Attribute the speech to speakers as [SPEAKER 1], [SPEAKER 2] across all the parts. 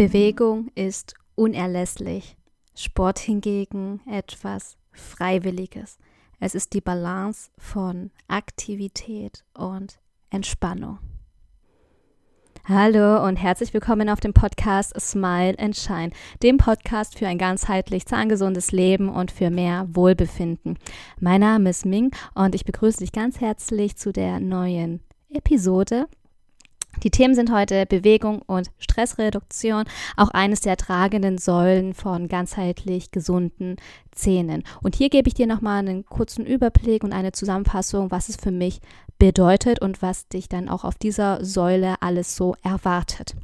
[SPEAKER 1] Bewegung ist unerlässlich, Sport hingegen etwas Freiwilliges. Es ist die Balance von Aktivität und Entspannung. Hallo und herzlich willkommen auf dem Podcast Smile and Shine, dem Podcast für ein ganzheitlich zahngesundes Leben und für mehr Wohlbefinden. Mein Name ist Ming und ich begrüße dich ganz herzlich zu der neuen Episode die Themen sind heute Bewegung und Stressreduktion, auch eines der tragenden Säulen von ganzheitlich gesunden Zähnen. Und hier gebe ich dir nochmal einen kurzen Überblick und eine Zusammenfassung, was es für mich bedeutet und was dich dann auch auf dieser Säule alles so erwartet.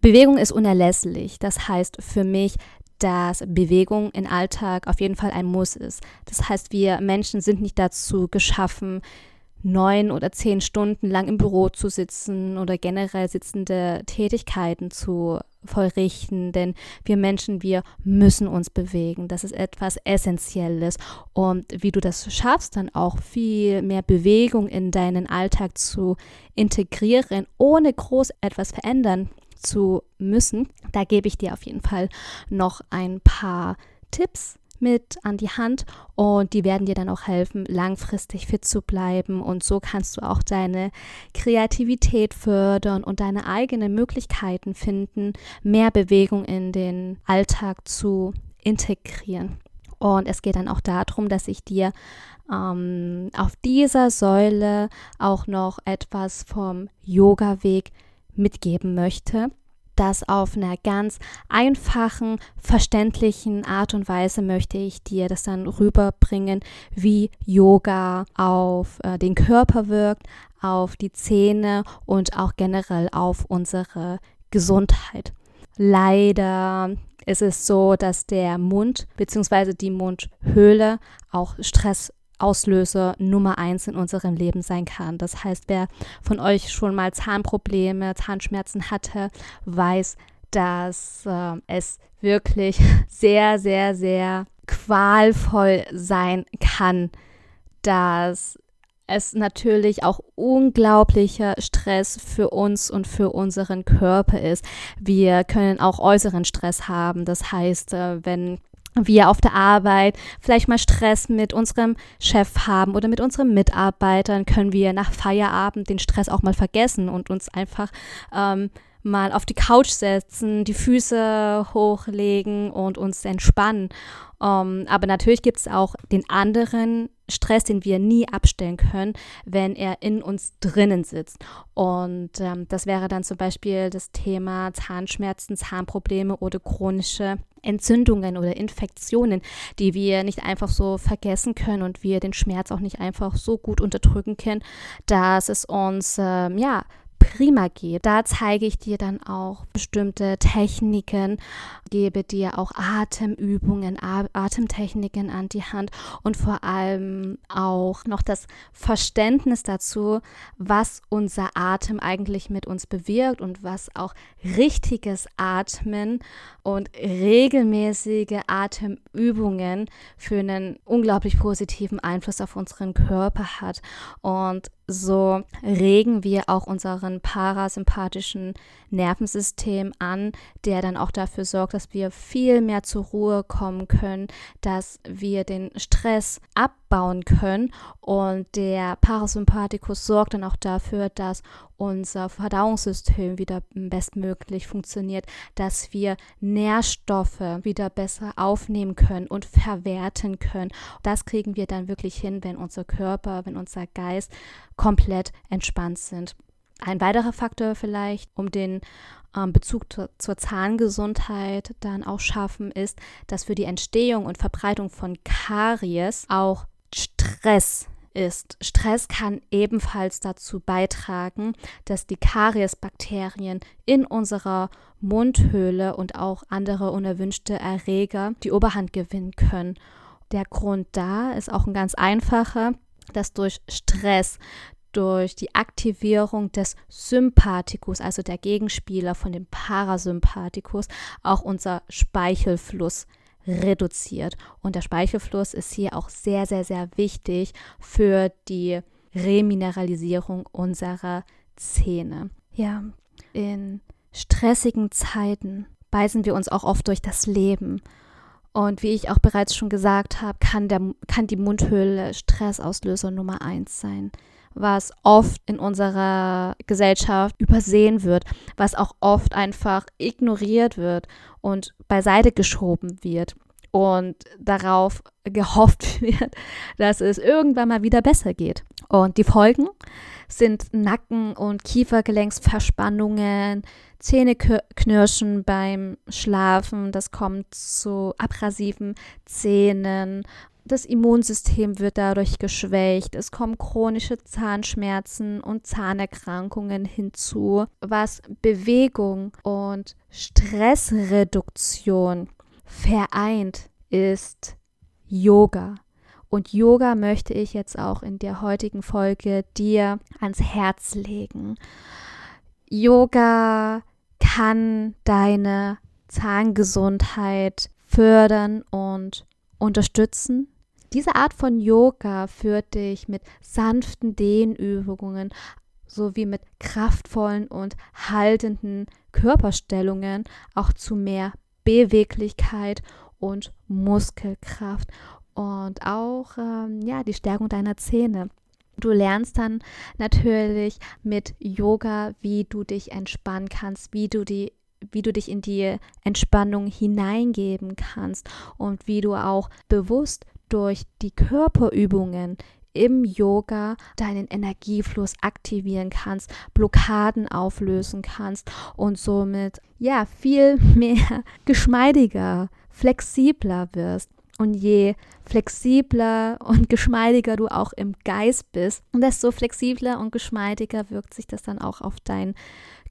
[SPEAKER 1] Bewegung ist unerlässlich. Das heißt für mich, dass Bewegung im Alltag auf jeden Fall ein Muss ist. Das heißt, wir Menschen sind nicht dazu geschaffen, neun oder zehn Stunden lang im Büro zu sitzen oder generell sitzende Tätigkeiten zu vollrichten, denn wir Menschen, wir müssen uns bewegen. Das ist etwas Essentielles. Und wie du das schaffst, dann auch viel mehr Bewegung in deinen Alltag zu integrieren, ohne groß etwas verändern zu müssen, da gebe ich dir auf jeden Fall noch ein paar Tipps mit an die Hand und die werden dir dann auch helfen, langfristig fit zu bleiben und so kannst du auch deine Kreativität fördern und deine eigenen Möglichkeiten finden, mehr Bewegung in den Alltag zu integrieren. Und es geht dann auch darum, dass ich dir ähm, auf dieser Säule auch noch etwas vom Yoga-Weg mitgeben möchte das auf einer ganz einfachen, verständlichen Art und Weise möchte ich dir das dann rüberbringen, wie Yoga auf äh, den Körper wirkt, auf die Zähne und auch generell auf unsere Gesundheit. Leider ist es so, dass der Mund bzw. die Mundhöhle auch Stress Auslöser Nummer eins in unserem Leben sein kann. Das heißt, wer von euch schon mal Zahnprobleme, Zahnschmerzen hatte, weiß, dass äh, es wirklich sehr, sehr, sehr qualvoll sein kann, dass es natürlich auch unglaublicher Stress für uns und für unseren Körper ist. Wir können auch äußeren Stress haben. Das heißt, äh, wenn wir auf der Arbeit vielleicht mal Stress mit unserem Chef haben oder mit unseren Mitarbeitern, können wir nach Feierabend den Stress auch mal vergessen und uns einfach ähm, mal auf die Couch setzen, die Füße hochlegen und uns entspannen. Ähm, aber natürlich gibt es auch den anderen Stress, den wir nie abstellen können, wenn er in uns drinnen sitzt. Und ähm, das wäre dann zum Beispiel das Thema Zahnschmerzen, Zahnprobleme oder chronische Entzündungen oder Infektionen, die wir nicht einfach so vergessen können und wir den Schmerz auch nicht einfach so gut unterdrücken können, dass es uns ähm, ja prima geht. Da zeige ich dir dann auch bestimmte Techniken, gebe dir auch Atemübungen, Atemtechniken an die Hand und vor allem auch noch das Verständnis dazu, was unser Atem eigentlich mit uns bewirkt und was auch richtiges Atmen und regelmäßige Atemübungen für einen unglaublich positiven Einfluss auf unseren Körper hat. Und so regen wir auch unseren parasympathischen Nervensystem an, der dann auch dafür sorgt, dass wir viel mehr zur Ruhe kommen können, dass wir den Stress abbauen können und der Parasympathikus sorgt dann auch dafür, dass unser Verdauungssystem wieder bestmöglich funktioniert, dass wir Nährstoffe wieder besser aufnehmen können und verwerten können. Das kriegen wir dann wirklich hin, wenn unser Körper, wenn unser Geist komplett entspannt sind. Ein weiterer Faktor vielleicht, um den ähm, Bezug zur, zur Zahngesundheit dann auch schaffen, ist, dass für die Entstehung und Verbreitung von Karies auch Stress ist. Stress kann ebenfalls dazu beitragen, dass die Kariesbakterien in unserer Mundhöhle und auch andere unerwünschte Erreger die Oberhand gewinnen können. Der Grund da ist auch ein ganz einfacher, dass durch Stress, durch die Aktivierung des Sympathikus, also der Gegenspieler von dem Parasympathikus, auch unser Speichelfluss reduziert. Und der Speichelfluss ist hier auch sehr, sehr, sehr wichtig für die Remineralisierung unserer Zähne. Ja, in stressigen Zeiten beißen wir uns auch oft durch das Leben. Und wie ich auch bereits schon gesagt habe, kann, der, kann die Mundhöhle Stressauslöser Nummer eins sein, was oft in unserer Gesellschaft übersehen wird, was auch oft einfach ignoriert wird und beiseite geschoben wird und darauf gehofft wird, dass es irgendwann mal wieder besser geht. Und die Folgen sind Nacken- und Kiefergelenksverspannungen, Zähneknirschen beim Schlafen, das kommt zu abrasiven Zähnen. Das Immunsystem wird dadurch geschwächt. Es kommen chronische Zahnschmerzen und Zahnerkrankungen hinzu, was Bewegung und Stressreduktion vereint ist Yoga. Und Yoga möchte ich jetzt auch in der heutigen Folge dir ans Herz legen. Yoga kann deine Zahngesundheit fördern und unterstützen. Diese Art von Yoga führt dich mit sanften Dehnübungen sowie mit kraftvollen und haltenden Körperstellungen auch zu mehr Beweglichkeit und Muskelkraft und auch ähm, ja die Stärkung deiner Zähne. Du lernst dann natürlich mit Yoga, wie du dich entspannen kannst, wie du die wie du dich in die Entspannung hineingeben kannst und wie du auch bewusst durch die Körperübungen im Yoga deinen Energiefluss aktivieren kannst, Blockaden auflösen kannst und somit ja viel mehr geschmeidiger, flexibler wirst. Und je flexibler und geschmeidiger du auch im Geist bist, desto flexibler und geschmeidiger wirkt sich das dann auch auf deinen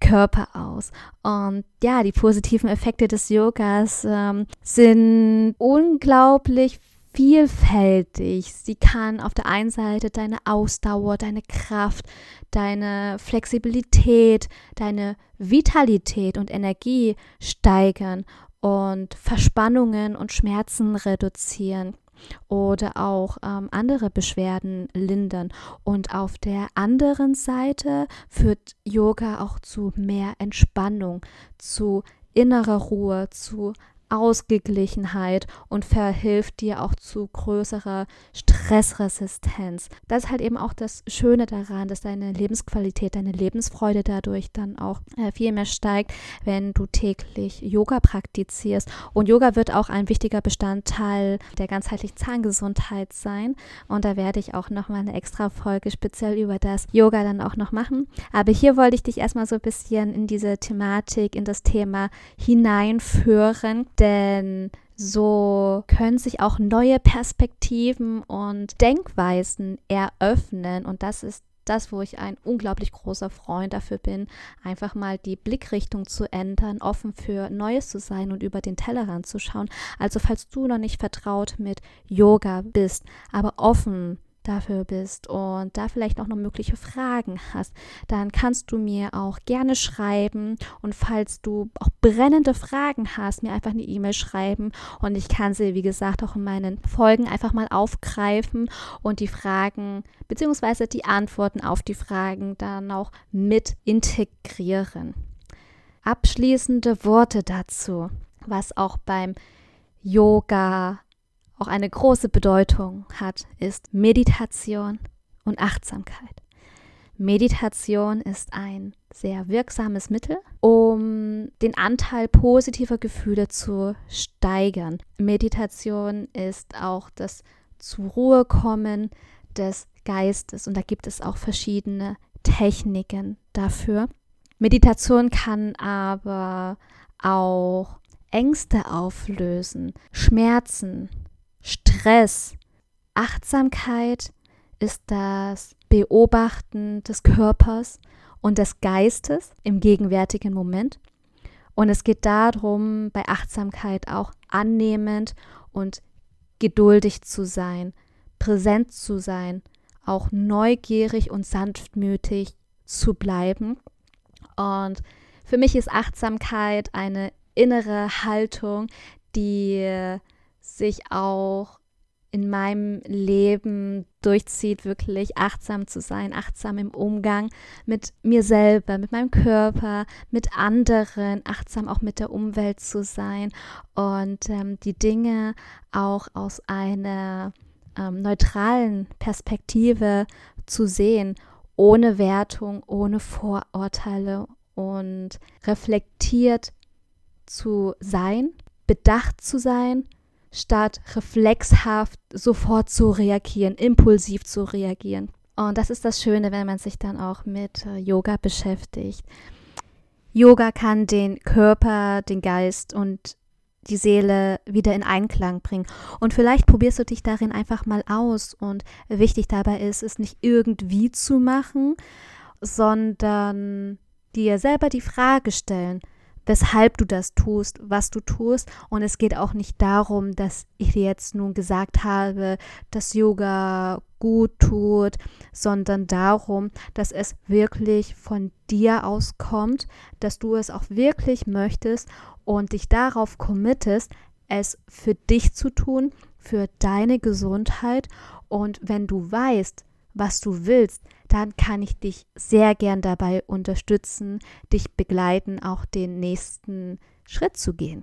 [SPEAKER 1] Körper aus. Und ja, die positiven Effekte des Yogas ähm, sind unglaublich vielfältig. Sie kann auf der einen Seite deine Ausdauer, deine Kraft, deine Flexibilität, deine Vitalität und Energie steigern und Verspannungen und Schmerzen reduzieren oder auch ähm, andere Beschwerden lindern. Und auf der anderen Seite führt Yoga auch zu mehr Entspannung, zu innerer Ruhe, zu Ausgeglichenheit und verhilft dir auch zu größerer Stressresistenz. Das ist halt eben auch das Schöne daran, dass deine Lebensqualität, deine Lebensfreude dadurch dann auch äh, viel mehr steigt, wenn du täglich Yoga praktizierst. Und Yoga wird auch ein wichtiger Bestandteil der ganzheitlichen Zahngesundheit sein. Und da werde ich auch nochmal eine extra Folge speziell über das Yoga dann auch noch machen. Aber hier wollte ich dich erstmal so ein bisschen in diese Thematik, in das Thema hineinführen denn so können sich auch neue Perspektiven und Denkweisen eröffnen und das ist das, wo ich ein unglaublich großer Freund dafür bin, einfach mal die Blickrichtung zu ändern, offen für Neues zu sein und über den Tellerrand zu schauen. Also falls du noch nicht vertraut mit Yoga bist, aber offen dafür bist und da vielleicht auch noch mögliche Fragen hast, dann kannst du mir auch gerne schreiben und falls du auch brennende Fragen hast, mir einfach eine E-Mail schreiben und ich kann sie, wie gesagt, auch in meinen Folgen einfach mal aufgreifen und die Fragen bzw. die Antworten auf die Fragen dann auch mit integrieren. Abschließende Worte dazu, was auch beim Yoga auch eine große Bedeutung hat, ist Meditation und Achtsamkeit. Meditation ist ein sehr wirksames Mittel, um den Anteil positiver Gefühle zu steigern. Meditation ist auch das zur Ruhe kommen des Geistes und da gibt es auch verschiedene Techniken dafür. Meditation kann aber auch Ängste auflösen, Schmerzen, Stress. Achtsamkeit ist das Beobachten des Körpers und des Geistes im gegenwärtigen Moment. Und es geht darum, bei Achtsamkeit auch annehmend und geduldig zu sein, präsent zu sein, auch neugierig und sanftmütig zu bleiben. Und für mich ist Achtsamkeit eine innere Haltung, die sich auch in meinem Leben durchzieht, wirklich achtsam zu sein, achtsam im Umgang mit mir selber, mit meinem Körper, mit anderen, achtsam auch mit der Umwelt zu sein und ähm, die Dinge auch aus einer ähm, neutralen Perspektive zu sehen, ohne Wertung, ohne Vorurteile und reflektiert zu sein, bedacht zu sein statt reflexhaft sofort zu reagieren, impulsiv zu reagieren. Und das ist das Schöne, wenn man sich dann auch mit äh, Yoga beschäftigt. Yoga kann den Körper, den Geist und die Seele wieder in Einklang bringen. Und vielleicht probierst du dich darin einfach mal aus. Und wichtig dabei ist, es nicht irgendwie zu machen, sondern dir selber die Frage stellen, weshalb du das tust, was du tust. Und es geht auch nicht darum, dass ich dir jetzt nun gesagt habe, dass Yoga gut tut, sondern darum, dass es wirklich von dir auskommt, dass du es auch wirklich möchtest und dich darauf committest, es für dich zu tun, für deine Gesundheit. Und wenn du weißt, was du willst, dann kann ich dich sehr gern dabei unterstützen, dich begleiten, auch den nächsten Schritt zu gehen.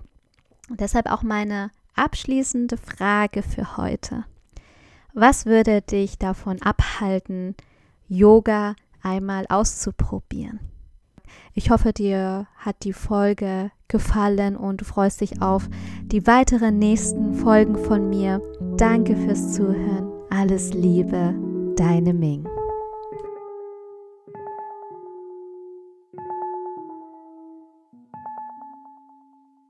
[SPEAKER 1] Und deshalb auch meine abschließende Frage für heute. Was würde dich davon abhalten, Yoga einmal auszuprobieren? Ich hoffe, dir hat die Folge gefallen und du freust dich auf die weiteren nächsten Folgen von mir. Danke fürs Zuhören. Alles Liebe, deine Ming.